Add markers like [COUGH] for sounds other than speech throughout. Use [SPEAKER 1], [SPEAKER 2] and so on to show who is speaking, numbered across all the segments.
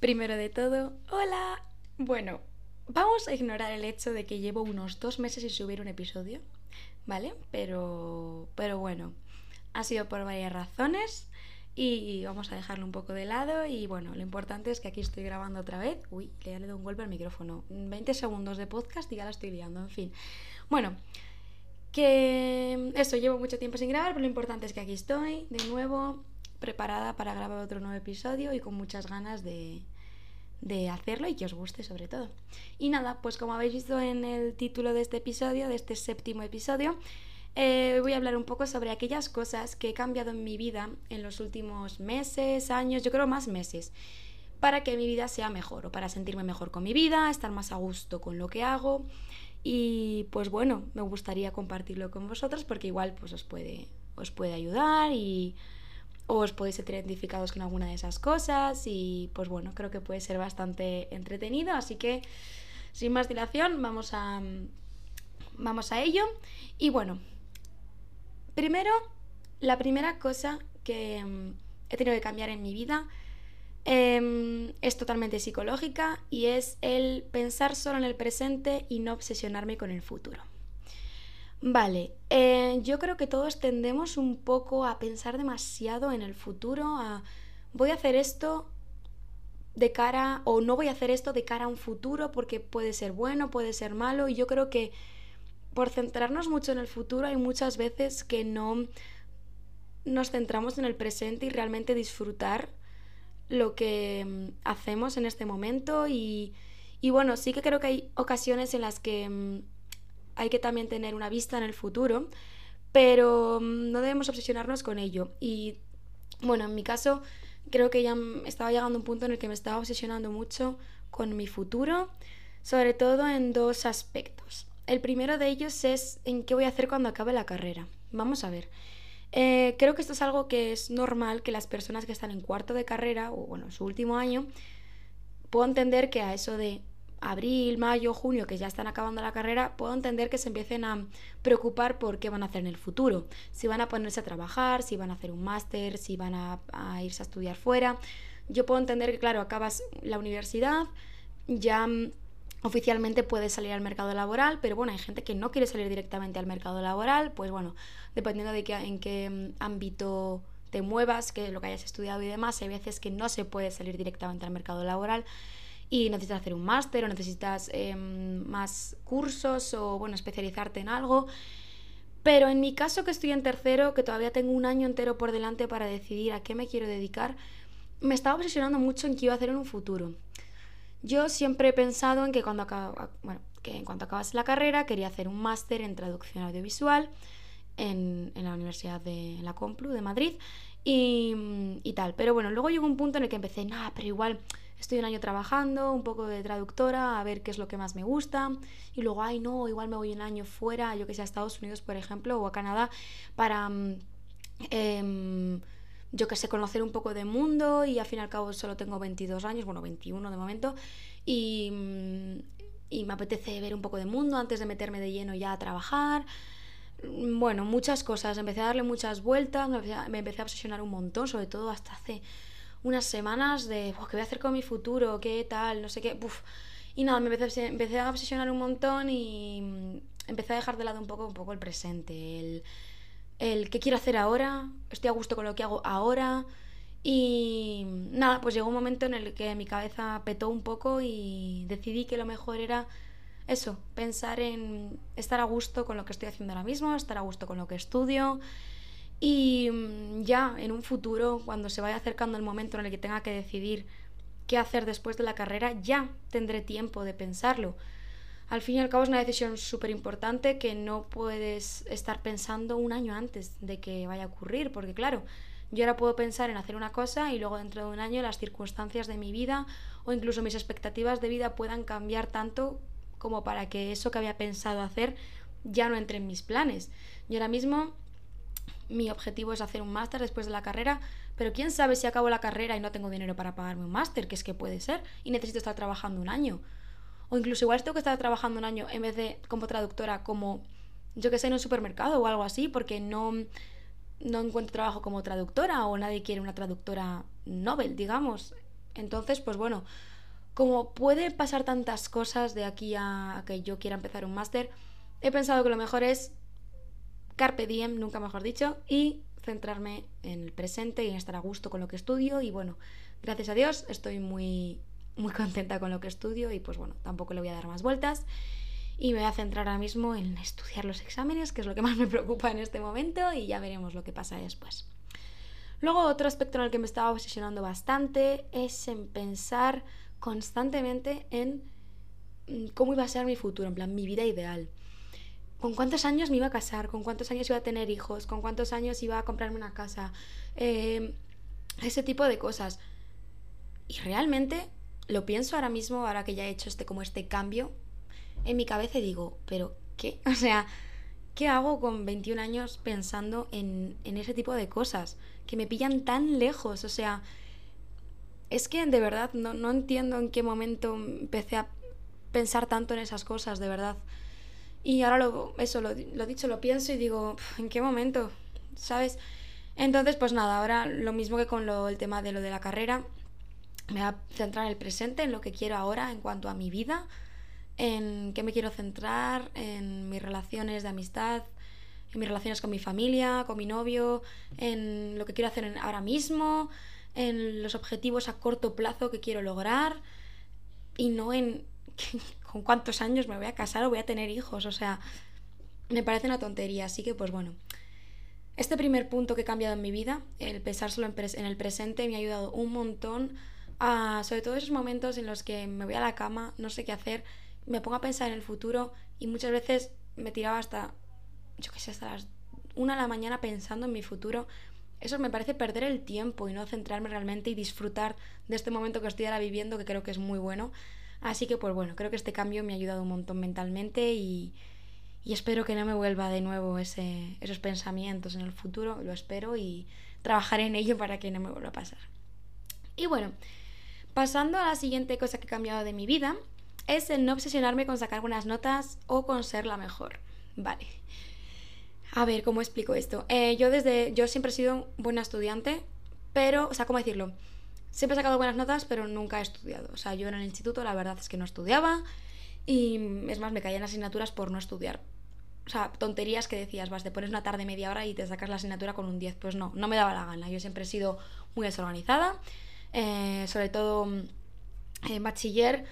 [SPEAKER 1] Primero de todo, hola. Bueno, vamos a ignorar el hecho de que llevo unos dos meses sin subir un episodio, ¿vale? Pero, pero bueno, ha sido por varias razones y vamos a dejarlo un poco de lado y bueno, lo importante es que aquí estoy grabando otra vez. Uy, le he dado un golpe al micrófono. 20 segundos de podcast y ya la estoy liando, en fin. Bueno, que eso, llevo mucho tiempo sin grabar, pero lo importante es que aquí estoy de nuevo preparada para grabar otro nuevo episodio y con muchas ganas de, hacerlo y que os guste sobre todo. Y nada, pues como habéis visto en el título de este episodio, de este séptimo episodio, eh, voy a hablar un poco sobre aquellas cosas que he cambiado en mi vida en los últimos meses, años, yo creo más meses, para que mi vida sea mejor o para sentirme mejor con mi vida, estar más a gusto con lo que hago. Y pues bueno, me gustaría compartirlo con vosotros porque igual pues os puede, os puede ayudar y os podéis sentir identificados con alguna de esas cosas y pues bueno, creo que puede ser bastante entretenido, así que sin más dilación vamos a, vamos a ello. Y bueno, primero, la primera cosa que mm, he tenido que cambiar en mi vida em, es totalmente psicológica y es el pensar solo en el presente y no obsesionarme con el futuro. Vale, eh, yo creo que todos tendemos un poco a pensar demasiado en el futuro, a voy a hacer esto de cara o no voy a hacer esto de cara a un futuro porque puede ser bueno, puede ser malo y yo creo que por centrarnos mucho en el futuro hay muchas veces que no nos centramos en el presente y realmente disfrutar lo que mm, hacemos en este momento y, y bueno, sí que creo que hay ocasiones en las que mm, hay que también tener una vista en el futuro, pero mm, no debemos obsesionarnos con ello. Y bueno, en mi caso creo que ya estaba llegando a un punto en el que me estaba obsesionando mucho con mi futuro, sobre todo en dos aspectos. El primero de ellos es en qué voy a hacer cuando acabe la carrera. Vamos a ver. Eh, creo que esto es algo que es normal que las personas que están en cuarto de carrera, o bueno, su último año, puedo entender que a eso de abril, mayo, junio, que ya están acabando la carrera, puedo entender que se empiecen a preocupar por qué van a hacer en el futuro. Si van a ponerse a trabajar, si van a hacer un máster, si van a, irse a estudiar fuera. Yo puedo entender que, claro, acabas la universidad, ya mm, oficialmente puedes salir al mercado laboral, pero bueno, hay gente que no quiere salir directamente al mercado laboral, pues bueno, dependiendo de qué, en qué mm, ámbito te muevas, que lo que hayas estudiado y demás, hay veces que no se puede salir directamente al mercado laboral y necesitas hacer un máster o necesitas em, más cursos o bueno, especializarte en algo. Pero en mi caso que estoy en tercero, que todavía tengo un año entero por delante para decidir a qué me quiero dedicar, me estaba obsesionando mucho en qué iba a hacer en un futuro. Yo siempre he pensado en que cuando bueno, que en cuanto acabase la carrera quería hacer un máster en traducción audiovisual en, en, la Universidad de la Complu de Madrid y, y, tal. Pero bueno, luego llegó un punto en el que empecé, nada, pero igual estoy un año trabajando, un poco de traductora, a ver qué es lo que más me gusta. Y luego, ay, no, igual me voy un año fuera, yo que sé, a Estados Unidos, por ejemplo, o a Canadá, para, mm, em, yo que sé, conocer un poco de mundo. Y al fin y al cabo solo tengo 22 años, bueno, 21 de momento. Y, mm, y me apetece ver un poco de mundo antes de meterme de lleno ya a trabajar bueno, muchas cosas. Empecé a darle muchas vueltas, me empecé a obsesionar un montón, sobre todo hasta hace unas semanas de, ¿qué voy a hacer con mi futuro? ¿Qué tal? No sé qué. Y nada, me empecé, empecé, a obsesionar un montón y mm, empecé a dejar de lado un poco, un poco el presente, el, el qué quiero hacer ahora, estoy a gusto con lo que hago ahora. Y nada, pues llegó un momento en el que mi cabeza petó un poco y decidí que lo mejor era eso, pensar en estar a gusto con lo que estoy haciendo ahora mismo, estar a gusto con lo que estudio, y mm, ya en un futuro, cuando se vaya acercando el momento en el que tenga que decidir qué hacer después de la carrera, ya tendré tiempo de pensarlo. Al fin y al cabo es una decisión súper importante que no puedes estar pensando un año antes de que vaya a ocurrir, porque claro, yo ahora puedo pensar en hacer una cosa y luego dentro de un año las circunstancias de mi vida o incluso mis expectativas de vida puedan cambiar tanto como para que eso que había pensado hacer ya no entre en mis planes. Yo ahora mismo mi objetivo es hacer un máster después de la carrera, pero quién sabe si acabo la carrera y no tengo dinero para pagarme un máster, que es que puede ser, y necesito estar trabajando un año. O incluso igual tengo que estar trabajando un año en vez de como traductora, como yo que sé, en un supermercado o algo así, porque no, no encuentro trabajo como traductora o nadie quiere una traductora Nobel, digamos. Entonces, pues bueno, como puede pasar tantas cosas de aquí a, que yo quiera empezar un máster, he pensado que lo mejor es carpe diem, nunca mejor dicho, y centrarme en el presente y en estar a gusto con lo que estudio y bueno, gracias a Dios estoy muy muy contenta con lo que estudio y pues bueno, tampoco le voy a dar más vueltas y me voy a centrar ahora mismo en estudiar los exámenes, que es lo que más me preocupa en este momento y ya veremos lo que pasa después. Luego otro aspecto en el que me estaba obsesionando bastante es en pensar constantemente en mm, cómo iba a ser mi futuro, en plan mi vida ideal. ¿Con cuántos años me iba a casar? ¿Con cuántos años iba a tener hijos? ¿Con cuántos años iba a comprarme una casa? Eh, ese tipo de cosas. Y realmente lo pienso ahora mismo, ahora que ya he hecho este, como este cambio, en mi cabeza digo, pero ¿qué? [LAUGHS] O sea, ¿qué hago con 21 años pensando en, en ese tipo de cosas? Que me pillan tan lejos, o sea, es que de verdad no, no entiendo en qué momento empecé a pensar tanto en esas cosas, de verdad. Y ahora lo, eso, lo, lo dicho, lo pienso y digo, ¿en qué momento? ¿Sabes? Entonces, pues nada, ahora lo mismo que con lo, el tema de lo de la carrera, me voy a centrar en el presente, en lo que quiero ahora en cuanto a mi vida, en qué me quiero centrar, en mis relaciones de amistad, en mis relaciones con mi familia, con mi novio, en lo que quiero hacer ahora mismo, en los objetivos a corto plazo que quiero lograr y no en [LAUGHS] con cuántos años me voy a casar o voy a tener hijos. O sea, me parece una tontería. Así que, pues bueno, este primer punto que he cambiado en mi vida, el pensar solo en, el presente, me ha ayudado un montón sobre todo esos momentos en los que me voy a la cama, no sé qué hacer, me pongo a pensar en el futuro y muchas veces me tiraba hasta, yo qué sé, hasta las una de la mañana pensando en mi futuro. Eso me parece perder el tiempo y no centrarme realmente y disfrutar de este momento que estoy ahora viviendo, que creo que es muy bueno. Así que pues bueno, creo que este cambio me ha ayudado un montón mentalmente y, espero que no me vuelva de nuevo esos pensamientos en el futuro, lo espero y trabajaré en ello para que no me vuelva a pasar. Y bueno, Pasando a la siguiente cosa que he cambiado de mi vida, es el no obsesionarme con sacar buenas notas o con ser la mejor. Vale. A ver, ¿cómo explico esto? Eh, yo desde. Yo siempre he sido buena estudiante, pero. O sea, ¿cómo decirlo? Siempre he sacado buenas notas, pero nunca he estudiado. O sea, yo en el instituto la verdad es que no estudiaba. Y es más, me caían asignaturas por no estudiar. O sea, tonterías que decías, vas, te pones una tarde media hora y te sacas la asignatura con un 10. Pues no, no me daba la gana. Yo siempre he sido muy desorganizada eh, sobre todo mm, en bachiller,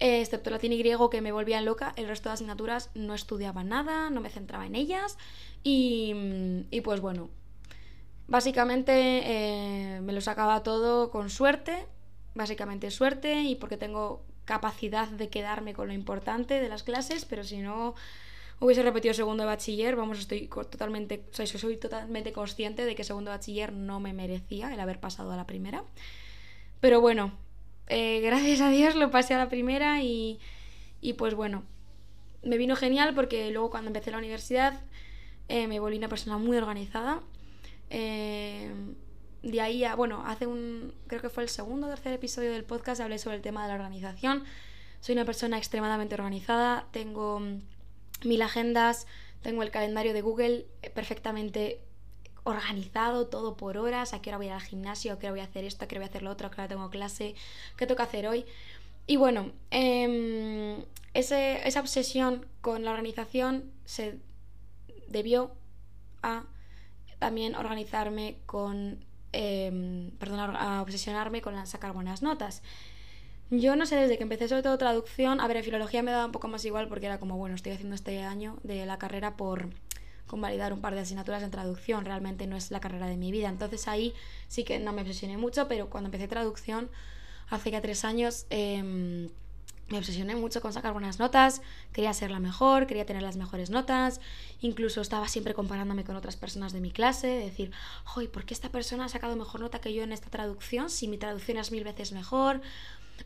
[SPEAKER 1] eh, excepto latín y griego que me volvían loca, el resto de asignaturas no estudiaba nada, no me centraba en ellas y, mm, pues bueno, básicamente eh, me lo sacaba todo con suerte, básicamente suerte y porque tengo capacidad de quedarme con lo importante de las clases, pero si no hubiese repetido segundo de bachiller, vamos, estoy totalmente, soy totalmente consciente de que segundo de bachiller no me merecía el haber pasado a la primera. Pero bueno, eh, [LAUGHS] gracias a Dios lo pasé a la primera y, y, pues bueno, me vino genial porque luego cuando empecé la universidad eh, me volví una persona muy organizada. Eh, de ahí a, bueno, hace un, creo que fue el segundo o tercer episodio del podcast, hablé sobre el tema de la organización. Soy una persona extremadamente organizada, tengo mil agendas, tengo el calendario de Google perfectamente organizado todo por horas, a qué hora voy al gimnasio, a qué hora voy a hacer esto, a qué hora voy a hacer lo otro, a qué hora tengo clase, qué que hacer hoy. Y bueno, em, esa obsesión con la organización se debió a también organizarme con, eh, perdón, a obsesionarme con sacar buenas notas. Yo no sé, desde que empecé sobre todo traducción, a ver, en filología me daba un poco más igual porque era como, bueno, estoy haciendo este año de la carrera por convalidar un par de asignaturas en traducción, realmente no es la carrera de mi vida. Entonces ahí sí que no me obsesioné mucho, pero cuando empecé traducción, hace ya tres años, em, me obsesioné mucho con sacar buenas notas, quería ser la mejor, quería tener las mejores notas, incluso estaba siempre comparándome con otras personas de mi clase, decir, ¡Joy! ¿por qué esta persona ha sacado mejor nota que yo en esta traducción si mi traducción es mil veces mejor?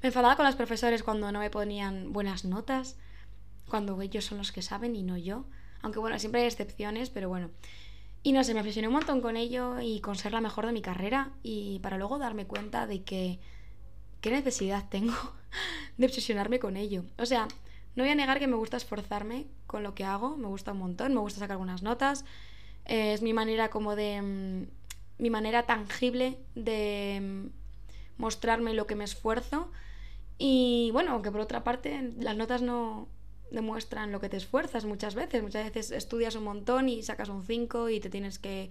[SPEAKER 1] Me enfadaba con los profesores cuando no me ponían buenas notas, cuando ellos son los que saben y no yo. Aunque bueno, siempre hay excepciones, pero bueno. Y no sé, me obsesioné un montón con ello y con ser la mejor de mi carrera y para luego darme cuenta de que qué necesidad tengo [LAUGHS] de obsesionarme con ello. O sea, no voy a negar que me gusta esforzarme con lo que hago, me gusta un montón, me gusta sacar algunas notas, es mi manera como de... Mm, mi manera tangible de mm, mostrarme lo que me esfuerzo. Y bueno, aunque por otra parte las notas no demuestran lo que te esfuerzas muchas veces. Muchas veces estudias un montón y sacas un 5 y te tienes que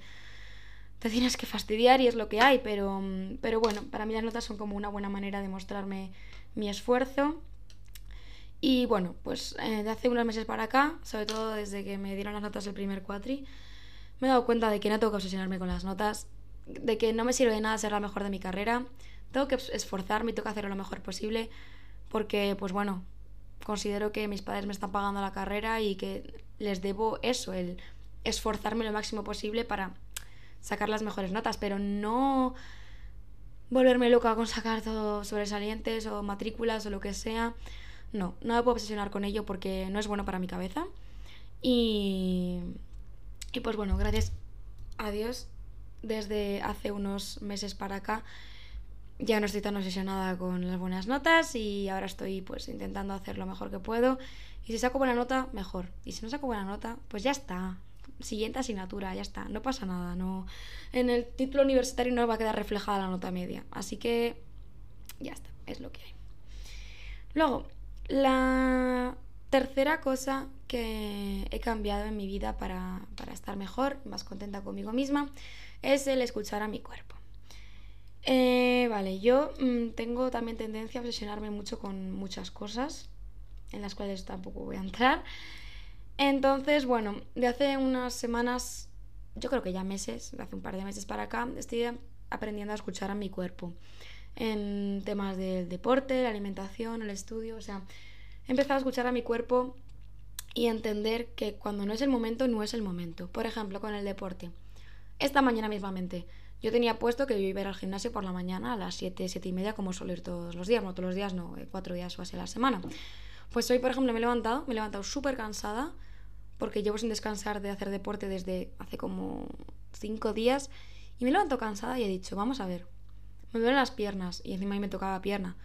[SPEAKER 1] te tienes que fastidiar y es lo que hay, pero, pero bueno, para mí las notas son como una buena manera de mostrarme mi esfuerzo. Y bueno, pues eh, de hace unos meses para acá, sobre todo desde que me dieron las notas del primer cuatri, me he dado cuenta de que no tengo que obsesionarme con las notas, de que no me sirve de nada ser la mejor de mi carrera, tengo que esforzarme y tengo que hacerlo lo mejor posible, porque pues bueno, considero que mis padres me están pagando la carrera y que les debo eso, el esforzarme lo máximo posible para sacar las mejores notas, pero no volverme loca con sacar todo sobresalientes o matrículas o lo que sea. No, no me puedo obsesionar con ello porque no es bueno para mi cabeza. Y, y pues bueno, gracias a Dios, desde hace unos meses para acá ya no estoy tan obsesionada con las buenas notas y ahora estoy pues intentando hacer lo mejor que puedo. Y si saco buena nota, mejor. Y si no saco buena nota, pues ya está siguiente asignatura, ya está, no pasa nada, no en el título universitario no va a quedar reflejada la nota media, así que ya está, es lo que hay. Luego, la tercera cosa que he cambiado en mi vida para, estar mejor, más contenta conmigo misma, es el escuchar a mi cuerpo. Eh, vale, yo mm, tengo también tendencia a obsesionarme mucho con muchas cosas, en las cuales tampoco voy a entrar. Entonces, bueno, de hace unas semanas, yo creo que ya meses, de hace un par de meses para acá, estoy aprendiendo a escuchar a mi cuerpo en temas del deporte, la alimentación, el estudio, o sea, he empezado a escuchar a mi cuerpo y entender que cuando no es el momento, no es el momento. Por ejemplo, con el deporte. Esta mañana mismamente, yo tenía puesto que yo iba a ir al gimnasio por la mañana a las 7, 7 y media, como suelo ir todos los días, no todos los días, no, eh, cuatro días o así a la semana. Pues hoy, por ejemplo, me he levantado, me he levantado súper cansada, porque llevo sin descansar de hacer deporte desde hace como cinco días y me levanto cansada y he dicho, vamos a ver, me duelen las piernas y encima a mí me tocaba pierna.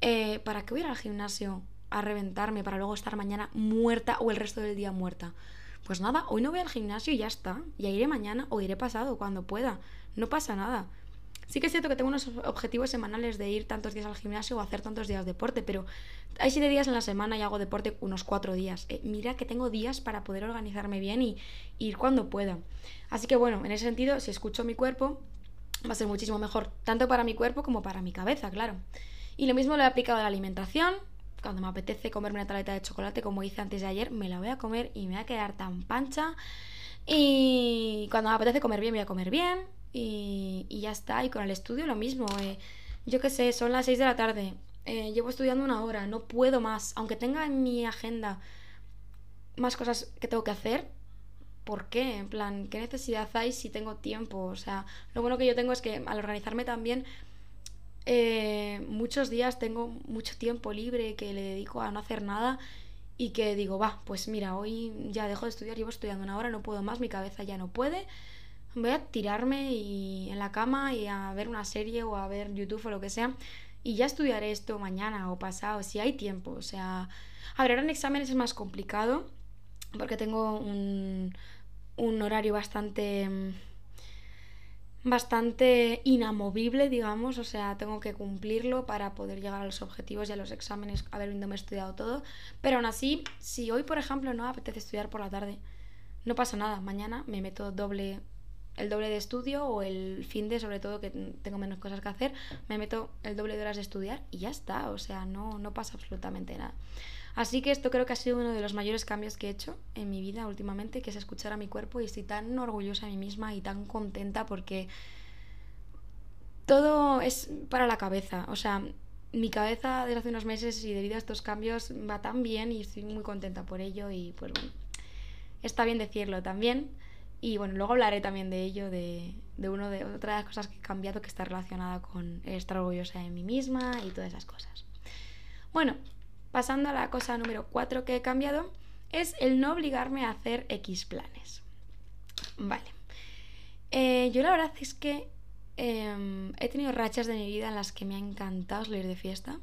[SPEAKER 1] Eh, ¿Para qué voy a ir al gimnasio a reventarme para luego estar mañana muerta o el resto del día muerta? Pues nada, hoy no voy al gimnasio y ya está. Ya iré mañana o iré pasado cuando pueda. No pasa nada. Sí que es cierto que tengo unos objetivos semanales de ir tantos días al gimnasio o hacer tantos días de deporte, pero hay siete días en la semana y hago deporte unos cuatro días. Eh, mira que tengo días para poder organizarme bien y, ir cuando pueda. Así que bueno, en ese sentido, si escucho mi cuerpo, va a ser muchísimo mejor, tanto para mi cuerpo como para mi cabeza, claro. Y lo mismo lo he aplicado a la alimentación. Cuando me apetece comerme una tableta de chocolate, como hice antes de ayer, me la voy a comer y me va a quedar tan pancha. Y cuando me apetece comer bien, voy a comer bien y, ya está. Y con el estudio lo mismo. Eh. yo qué sé, son las 6 de la tarde. Eh, llevo estudiando una hora, no puedo más. Aunque tenga en mi agenda más cosas que tengo que hacer, ¿por qué? En plan, ¿qué necesidad hay si tengo tiempo? O sea, lo bueno que yo tengo es que al organizarme también, eh, muchos días tengo mucho tiempo libre que le dedico a no hacer nada y que digo, va, pues mira, hoy ya dejo de estudiar, llevo estudiando una hora, no puedo más, mi cabeza ya no puede voy a tirarme y en la cama y a ver una serie o a ver YouTube o lo que sea y ya estudiaré esto mañana o pasado, si hay tiempo. O sea, a ver, ahora en exámenes es más complicado porque tengo un, un horario bastante bastante inamovible, digamos, o sea, tengo que cumplirlo para poder llegar a los objetivos y a los exámenes habiéndome estudiado todo, pero aún así, si hoy, por ejemplo, no apetece estudiar por la tarde, no pasa nada, mañana me meto doble el doble de estudio o el fin de, sobre todo, que tengo menos cosas que hacer, me meto el doble de horas de estudiar y ya está, o sea, no, no pasa absolutamente nada. Así que esto creo que ha sido uno de los mayores cambios que he hecho en mi vida últimamente, que es escuchar a mi cuerpo y estoy tan orgullosa de mí misma y tan contenta porque todo es para la cabeza, o sea, mi cabeza desde hace unos meses y debido a estos cambios va tan bien y estoy muy contenta por ello y pues bueno, está bien decirlo también. Y bueno, luego hablaré también de ello, de, de, uno de otra de las cosas que he cambiado que está relacionada con estar orgullosa de mí misma y todas esas cosas. Bueno, pasando a la cosa número 4 que he cambiado, es el no obligarme a hacer X planes. Vale. Eh, yo la verdad es que em, he tenido rachas de mi vida en las que me ha encantado salir de fiesta.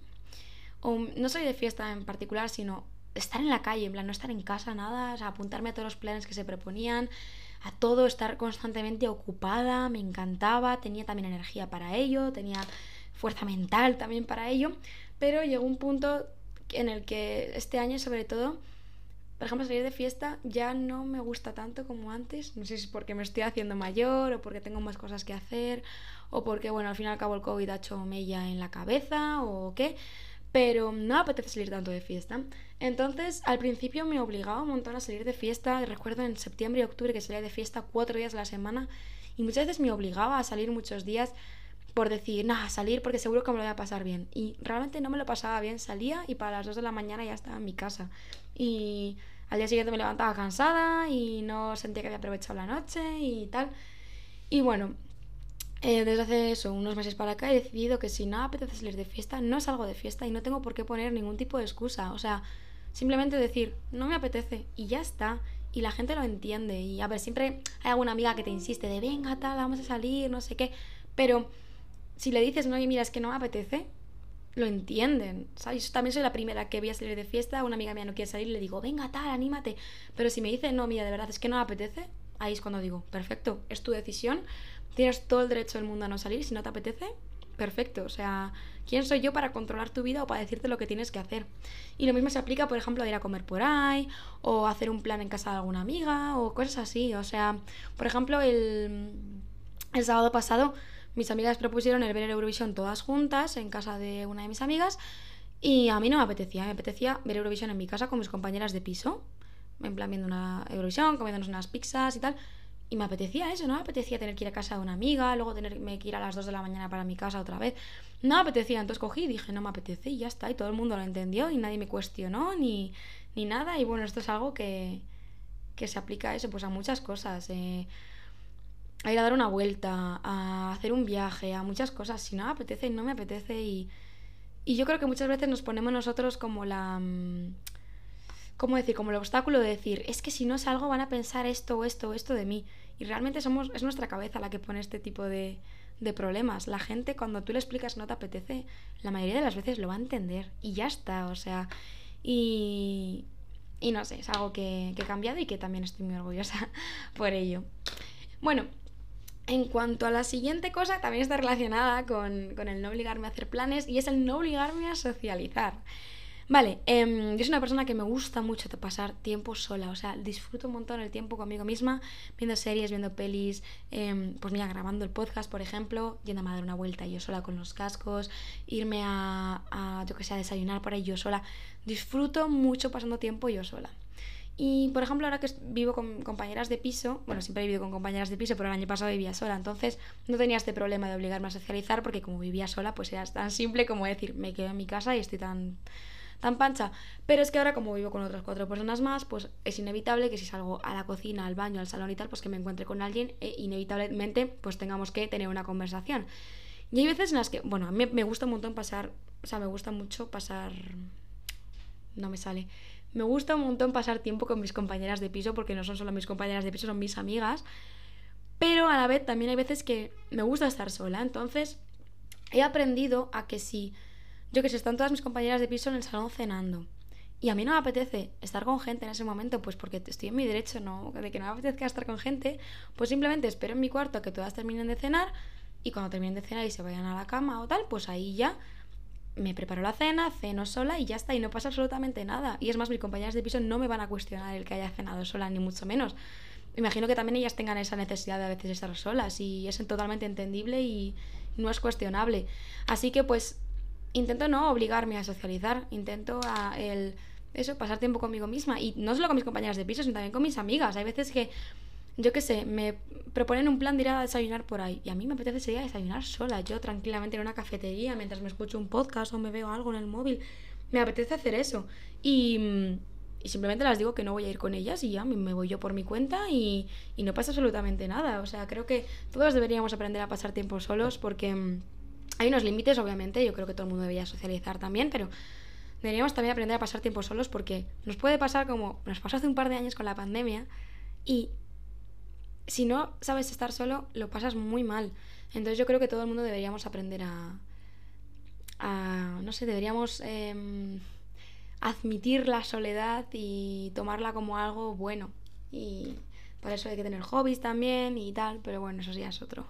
[SPEAKER 1] O no salir de fiesta en particular, sino estar en la calle, en plan, no estar en casa, nada, apuntarme a todos los planes que se proponían, a todo, estar constantemente ocupada, me encantaba, tenía también energía para ello, tenía fuerza mental también para ello, pero llegó un punto en el que este año sobre todo, por ejemplo, salir de fiesta ya no me gusta tanto como antes, no sé si es porque me estoy haciendo mayor o porque tengo más cosas que hacer o porque, bueno, al fin y al cabo el COVID ha hecho mella en la cabeza o qué, pero no apetece salir tanto de fiesta. Entonces, al principio me obligaba un montón a salir de fiesta. Recuerdo en septiembre y octubre que salía de fiesta cuatro días a la semana y muchas veces me obligaba a salir muchos días por decir, nada, salir porque seguro que me lo voy a pasar bien. Y realmente no me lo pasaba bien. Salía y para las 2 de la mañana ya estaba en mi casa. Y al día siguiente me levantaba cansada y no sentía que había aprovechado la noche y tal. Y bueno, eh, desde hace eso, unos meses para acá, he decidido que si no apetece salir de fiesta, no salgo de fiesta y no tengo por qué poner ningún tipo de excusa. O sea, simplemente decir, no me apetece y ya está. Y la gente lo entiende. Y a ver, siempre hay alguna amiga que te insiste de, venga, tal, vamos a salir, no sé qué. Pero si le dices, no, y mira, es que no me apetece, lo entienden. ¿sabes? También soy la primera que voy a salir de fiesta, una amiga mía no quiere salir, le digo, venga, tal, anímate. Pero si me dice, no, mira, de verdad, es que no me apetece, ahí es cuando digo, perfecto, es tu decisión, tienes todo el derecho del mundo a no salir, si no te apetece, perfecto. O sea, ¿quién soy yo para controlar tu vida o para decirte lo que tienes que hacer? Y lo mismo se aplica, por ejemplo, a ir a comer por ahí, o hacer un plan en casa de alguna amiga, o cosas así. O sea, por ejemplo, el, el sábado pasado mis amigas propusieron el ver el Eurovisión todas juntas en casa de una de mis amigas y a mí no me apetecía, me apetecía ver Eurovisión en mi casa con mis compañeras de piso, en plan viendo una Eurovisión, comiéndonos unas pizzas y tal. Y me apetecía eso, no me apetecía tener que ir a casa de una amiga, luego tenerme que ir a las 2 de la mañana para mi casa otra vez. No me apetecía, entonces cogí y dije, no me apetece y ya está. Y todo el mundo lo entendió y nadie me cuestionó ni, ni nada. Y bueno, esto es algo que, que se aplica a eso, pues a muchas cosas. Eh, a ir a dar una vuelta, a hacer un viaje, a muchas cosas. Si no me apetece, no me apetece. Y, y yo creo que muchas veces nos ponemos nosotros como la... Mm, ¿Cómo decir? Como el obstáculo de decir, es que si no salgo van a pensar esto o esto o esto de mí. Y realmente somos, es nuestra cabeza la que pone este tipo de, de problemas. La gente cuando tú le explicas no te apetece, la mayoría de las veces lo va a entender. Y ya está, o sea... Y, y no sé, es algo que, que he cambiado y que también estoy muy orgullosa [LAUGHS] por ello. Bueno, en cuanto a la siguiente cosa, también está relacionada con, el no obligarme a hacer planes y es el no obligarme a socializar. Vale, em, yo soy una persona que me gusta mucho pasar tiempo sola, o sea, disfruto un montón el tiempo conmigo misma, viendo series, viendo pelis, em, pues mira, grabando el podcast, por ejemplo, yendo a dar una vuelta yo sola con los cascos, irme a, a yo que sé, a desayunar por ahí yo sola. Disfruto mucho pasando tiempo yo sola. Y por ejemplo, ahora que vivo con compañeras de piso, bueno, siempre he vivido con compañeras de piso, pero el año pasado vivía sola, entonces no tenía este problema de obligarme a socializar porque como vivía sola, pues era tan simple como decir, me quedo en mi casa y estoy tan, tan pancha. Pero es que ahora como vivo con otras cuatro personas más, pues es inevitable que si salgo a la cocina, al baño, al salón y tal, pues que me encuentre con alguien e inevitablemente pues tengamos que tener una conversación. Y hay veces en las que, bueno, a mí me gusta un montón pasar, o sea, me gusta mucho pasar... No me sale me gusta un montón pasar tiempo con mis compañeras de piso, porque no son solo mis compañeras de piso, son mis amigas. Pero a la vez también hay veces que me gusta estar sola. Entonces he aprendido a que si, yo que sé, están todas mis compañeras de piso en el salón cenando. Y a mí no me apetece estar con gente en ese momento, pues porque estoy en mi derecho, ¿no? De que no me apetezca estar con gente, pues simplemente espero en mi cuarto a que todas terminen de cenar y cuando terminen de cenar y se vayan a la cama o tal, pues ahí ya me preparo la cena, ceno sola y ya está, y no pasa absolutamente nada. Y es más, mis compañeras de piso no me van a cuestionar el que haya cenado sola, ni mucho menos. Imagino que también ellas tengan esa necesidad de a veces estar solas y es totalmente entendible y no es cuestionable. Así que pues intento no obligarme a socializar, intento a el eso, pasar tiempo conmigo misma y no solo con mis compañeras de piso, sino también con mis amigas. Hay veces que yo qué sé, me proponen un plan de ir a desayunar por ahí. Y a mí me apetece ir a desayunar sola, yo tranquilamente en una cafetería, mientras me escucho un podcast o me veo algo en el móvil. Me apetece hacer eso. Y, simplemente las digo que no voy a ir con ellas y ya me voy yo por mi cuenta y, y no pasa absolutamente nada. O sea, creo que todos deberíamos aprender a pasar tiempo solos porque hay unos límites, obviamente. Yo creo que todo el mundo debería socializar también, pero deberíamos también aprender a pasar tiempo solos porque nos puede pasar como nos pasó hace un par de años con la pandemia y si no sabes estar solo, lo pasas muy mal. Entonces yo creo que todo el mundo deberíamos aprender a... a no sé, deberíamos em, admitir la soledad y tomarla como algo bueno. Y por eso hay que tener hobbies también y tal, pero bueno, eso ya es otro,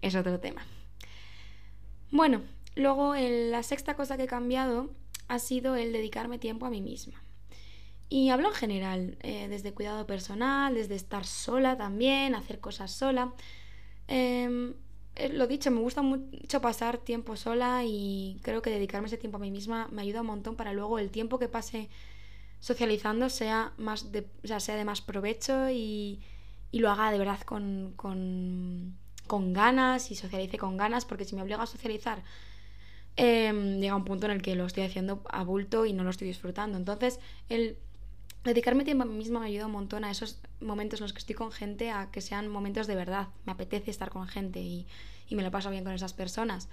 [SPEAKER 1] es otro tema. Bueno, luego la sexta cosa que he cambiado ha sido el dedicarme tiempo a mí misma. Y hablo en general, eh, desde cuidado personal, desde estar sola también, hacer cosas sola. Em, eh, lo dicho, me gusta mucho pasar tiempo sola y creo que dedicarme ese tiempo a mí misma me ayuda un montón para luego el tiempo que pase socializando sea, más de, sea de más provecho y, lo haga de verdad con, con, con, ganas y socialice con ganas, porque si me obliga a socializar, em, llega un punto en el que lo estoy haciendo a bulto y no lo estoy disfrutando. Entonces, el dedicarme tiempo a mí misma me ayuda un montón a esos momentos en los que estoy con gente, a que sean momentos de verdad. Me apetece estar con gente y, me lo paso bien con esas personas.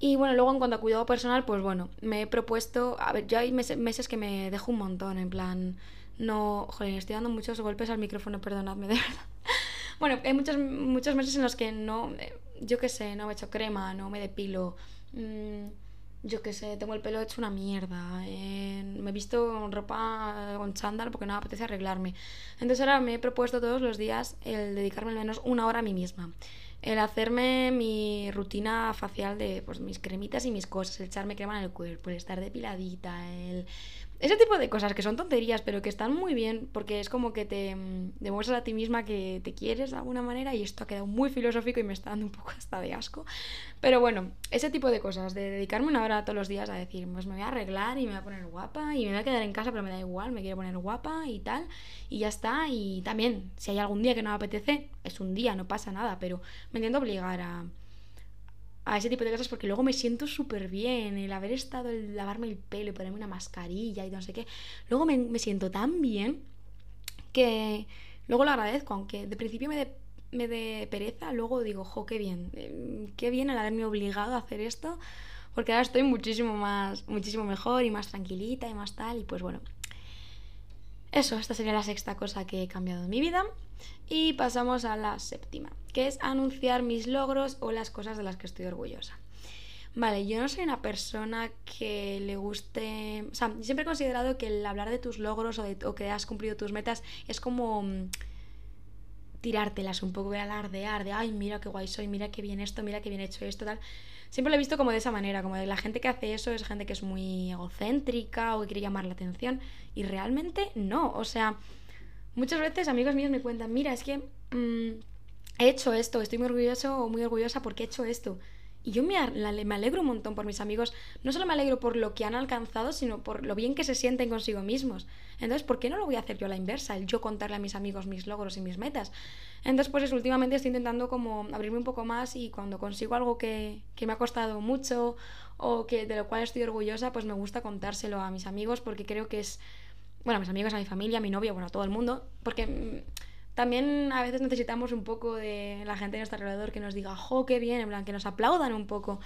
[SPEAKER 1] Y bueno, luego en cuanto a cuidado personal, pues bueno, me he propuesto, a ver, yo hay meses, que me dejo un montón, en plan, no, joder, estoy dando muchos golpes al micrófono, perdonadme, de [LAUGHS] verdad. Bueno, hay muchos, muchos meses en los que no, eh, yo qué sé, no me echo crema, no me depilo. Mmm, yo qué sé, tengo el pelo hecho una mierda, me he visto ropa con chándal porque no me apetece arreglarme. Entonces ahora me he propuesto todos los días el dedicarme al menos una hora a mí misma. El hacerme mi rutina facial de pues, mis cremitas y mis cosas, el echarme crema en el cuerpo, el estar depiladita, el ese tipo de cosas que son tonterías, pero que están muy bien, porque es como que te mm, demuestras a ti misma que te quieres de alguna manera, y esto ha quedado muy filosófico y me está dando un poco [LAUGHS] hasta de asco. Pero bueno, ese tipo de cosas, de dedicarme una hora todos los días a decir, pues me voy a arreglar y me voy a poner guapa, y me voy a quedar en casa, pero me da igual, me quiero poner guapa y tal, y ya está. Y también, si hay algún día que no me apetece, es un día, no pasa nada, pero me intento obligar a a ese tipo de cosas porque luego me siento súper bien. El haber estado, el lavarme el pelo y ponerme una mascarilla y no sé qué. Luego me, siento tan bien que luego lo agradezco, aunque de principio me dé me de pereza, luego digo, jo, qué bien, eh, qué bien el haberme obligado a hacer esto, porque ahora estoy muchísimo más, muchísimo mejor y más tranquilita y más tal, y pues bueno. Eso, esta sería la sexta cosa que he cambiado en mi vida. Y pasamos a la séptima que es anunciar mis logros o las cosas de las que estoy orgullosa. Vale, yo no soy una persona que le guste... O sea, siempre he considerado que el hablar de tus logros o, que has cumplido tus metas es como mm, tirártelas un poco, alardear de, ay, mira qué guay soy, mira qué bien esto, mira qué bien hecho esto, tal. Siempre lo he visto como de esa manera, como de la gente que hace eso es gente que es muy egocéntrica o que quiere llamar la atención. Y realmente no, o sea, muchas veces amigos míos me cuentan, mira, es que... Mm, he hecho esto, estoy muy orgulloso o muy orgullosa porque he hecho esto. Y yo me, me, alegro un montón por mis amigos. No solo me alegro por lo que han alcanzado, sino por lo bien que se sienten consigo mismos. Entonces, ¿por qué no lo voy a hacer yo a la inversa? El yo contarle a mis amigos mis logros y mis metas. Entonces, pues últimamente estoy intentando como abrirme un poco más y cuando consigo algo que, que me ha costado mucho o que de lo cual estoy orgullosa, pues me gusta contárselo a mis amigos porque creo que es, bueno, a mis amigos, a mi familia, a mi novio, bueno, a todo el mundo, porque mm, también a veces necesitamos un poco de la gente de nuestro alrededor que nos diga, jo, qué bien, en plan, que nos aplaudan un poco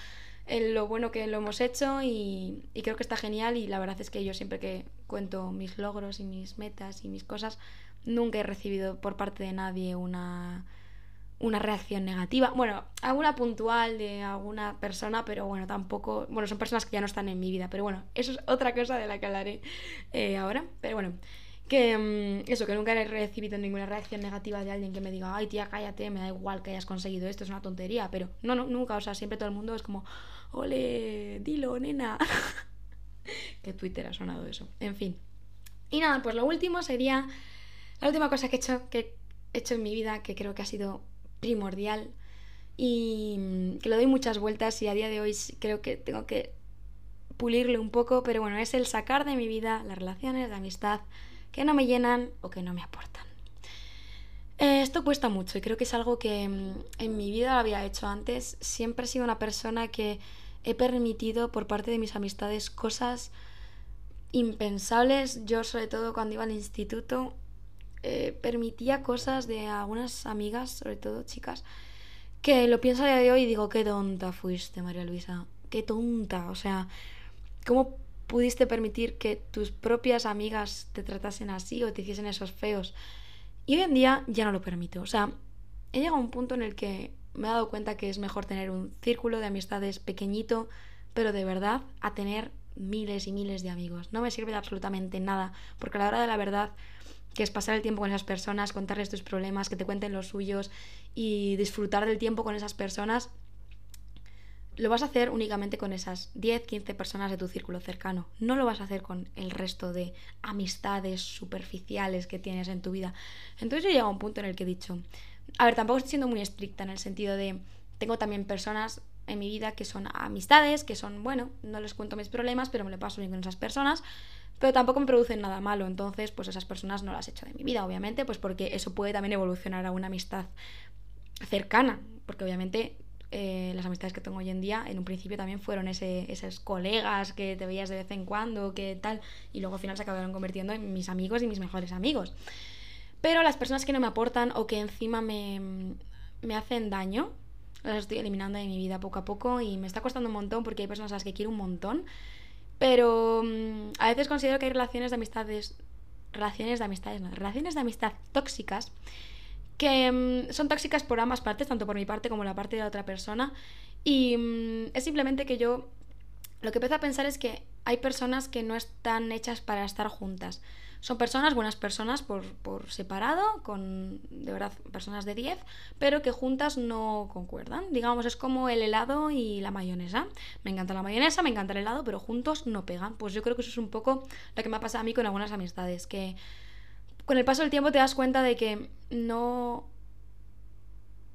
[SPEAKER 1] en lo bueno que lo hemos hecho y, creo que está genial y la verdad es que yo siempre que cuento mis logros y mis metas y mis cosas, nunca he recibido por parte de nadie una, una reacción negativa. Bueno, alguna puntual de alguna persona, pero bueno, tampoco, bueno, son personas que ya no están en mi vida, pero bueno, eso es otra cosa de la que hablaré eh, ahora, pero bueno. Que mm, eso, que nunca he recibido ninguna reacción negativa de alguien que me diga, ay tía, cállate, me da igual que hayas conseguido esto, es una tontería. Pero no, no, nunca, o sea, siempre todo el mundo es como, ole, dilo, nena. [LAUGHS] que Twitter ha sonado eso. En fin. Y nada, pues lo último sería la última cosa que he hecho, que he hecho en mi vida, que creo que ha sido primordial y mm, que le doy muchas vueltas y a día de hoy creo que tengo que pulirle un poco, pero bueno, es el sacar de mi vida las relaciones de amistad que no me llenan o que no me aportan. Eh, esto cuesta mucho y creo que es algo que mm, en mi vida lo había hecho antes. Siempre he sido una persona que he permitido por parte de mis amistades cosas impensables. Yo sobre todo cuando iba al instituto eh, permitía cosas de algunas amigas, sobre todo chicas, que lo pienso a día de hoy y digo, qué tonta fuiste, María Luisa, qué tonta. O sea, ¿cómo pudiste permitir que tus propias amigas te tratasen así o te hiciesen esos feos. Y hoy en día ya no lo permito. O sea, he llegado a un punto en el que me he dado cuenta que es mejor tener un círculo de amistades pequeñito, pero de verdad, a tener miles y miles de amigos. No me sirve de absolutamente nada, porque a la hora de la verdad, que es pasar el tiempo con esas personas, contarles tus problemas, que te cuenten los suyos y disfrutar del tiempo con esas personas, lo vas a hacer únicamente con esas 10, 15 personas de tu círculo cercano. No lo vas a hacer con el resto de amistades superficiales que tienes en tu vida. Entonces yo llego a un punto en el que he dicho, a ver, tampoco estoy siendo muy estricta en el sentido de, tengo también personas en mi vida que son amistades, que son, bueno, no les cuento mis problemas, pero me lo paso bien con esas personas, pero tampoco me producen nada malo, entonces pues esas personas no las he hecho de mi vida, obviamente, pues porque eso puede también evolucionar a una amistad cercana, porque obviamente eh, las amistades que tengo hoy en día, en un principio también fueron ese, esos colegas que te veías de vez en cuando, que tal, y luego al final se acabaron convirtiendo en mis amigos y mis mejores amigos. Pero las personas que no me aportan o que encima me, me hacen daño, las estoy eliminando de mi vida poco a poco y me está costando un montón porque hay personas a las que quiero un montón. Pero mm, a veces considero que hay relaciones de amistades, relaciones de amistades, no, relaciones de amistad tóxicas que mm, son tóxicas por ambas partes, tanto por mi parte como la parte de la otra persona. Y mm, es simplemente que yo lo que empiezo a pensar es que hay personas que no están hechas para estar juntas. Son personas, buenas personas por, por separado, con de verdad personas de 10, pero que juntas no concuerdan. Digamos, es como el helado y la mayonesa. Me encanta la mayonesa, me encanta el helado, pero juntos no pegan. Pues yo creo que eso es un poco lo que me ha pasado a mí con algunas amistades, que con el paso del tiempo te das cuenta de que no.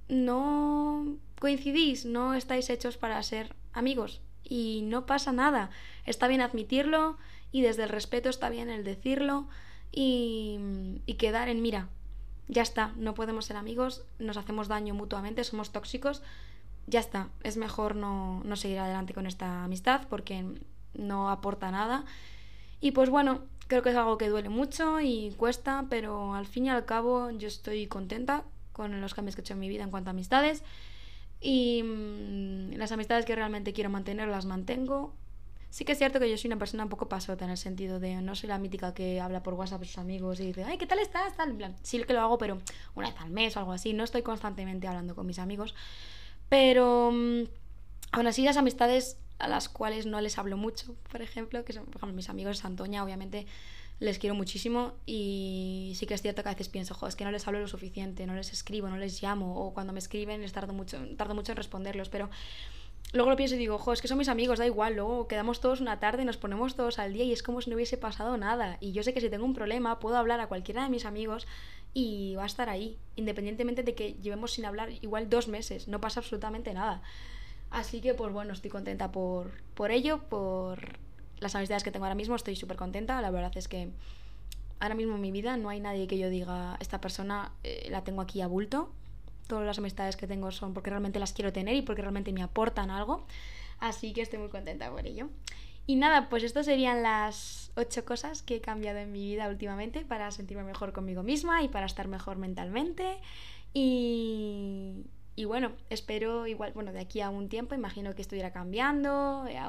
[SPEAKER 1] no coincidís, no estáis hechos para ser amigos. Y no pasa nada. Está bien admitirlo y desde el respeto está bien el decirlo y, y quedar en mira. Ya está, no podemos ser amigos, nos hacemos daño mutuamente, somos tóxicos. Ya está, es mejor no, no seguir adelante con esta amistad porque no aporta nada. Y pues bueno, Creo que es algo que duele mucho y cuesta, pero al fin y al cabo yo estoy contenta con los cambios que he hecho en mi vida en cuanto a amistades. Y mm, las amistades que realmente quiero mantener las mantengo. Sí que es cierto que yo soy una persona un poco pasota en el sentido de no soy la mítica que habla por WhatsApp a sus amigos y dice, ay, ¿qué tal estás? Tal. En plan, sí que lo hago, pero una vez al mes o algo así. No estoy constantemente hablando con mis amigos. Pero mm, aún así las amistades a las cuales no les hablo mucho, por ejemplo, que son mis amigos de Santoña, obviamente les quiero muchísimo y sí que es cierto que a veces pienso, jo, es que no les hablo lo suficiente, no les escribo, no les llamo o cuando me escriben les tardo mucho, tardo mucho en responderlos, pero luego lo pienso y digo, jo, es que son mis amigos, da igual, luego quedamos todos una tarde, nos ponemos todos al día y es como si no hubiese pasado nada y yo sé que si tengo un problema puedo hablar a cualquiera de mis amigos y va a estar ahí, independientemente de que llevemos sin hablar igual dos meses, no pasa absolutamente nada. Así que, pues bueno, estoy contenta por, por ello, por las amistades que tengo ahora mismo, estoy súper contenta. La verdad es que ahora mismo en mi vida no hay nadie que yo diga, esta persona eh, la tengo aquí a bulto. Todas las amistades que tengo son porque realmente las quiero tener y porque realmente me aportan algo. Así que estoy muy contenta por ello. Y nada, pues estas serían las ocho cosas que he cambiado en mi vida últimamente para sentirme mejor conmigo misma y para estar mejor mentalmente. Y, y bueno, espero igual, bueno, de aquí a un tiempo imagino que esto irá cambiando, eh,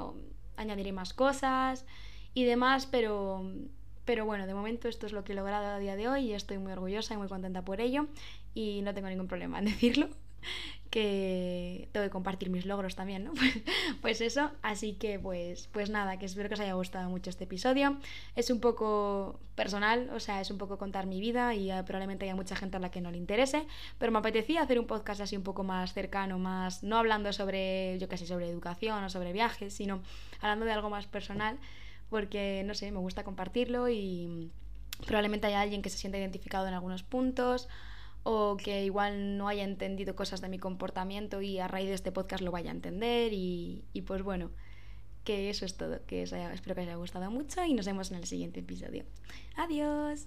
[SPEAKER 1] añadiré más cosas y demás, pero, pero bueno, de momento esto es lo que he logrado a día de hoy y estoy muy orgullosa y muy contenta por ello y no tengo ningún problema en [LAUGHS] decirlo que tengo que compartir mis logros también, ¿no? [LAUGHS] Pues, pues, eso, así que pues, pues nada, que espero que os haya gustado mucho este episodio. Es un poco personal, o sea, es un poco contar mi vida y eh, probablemente haya mucha gente a la que no le interese, pero me apetecía hacer un podcast así un poco más cercano, más, no hablando sobre, yo qué sé, sobre educación o sobre viajes, sino hablando de algo más personal, porque, no sé, me gusta compartirlo y probablemente haya alguien que se sienta identificado en algunos puntos o que igual no haya entendido cosas de mi comportamiento y a raíz de este podcast lo vaya a entender y, y pues bueno, que eso es todo, que espero que os haya gustado mucho y nos vemos en el siguiente episodio. Adiós.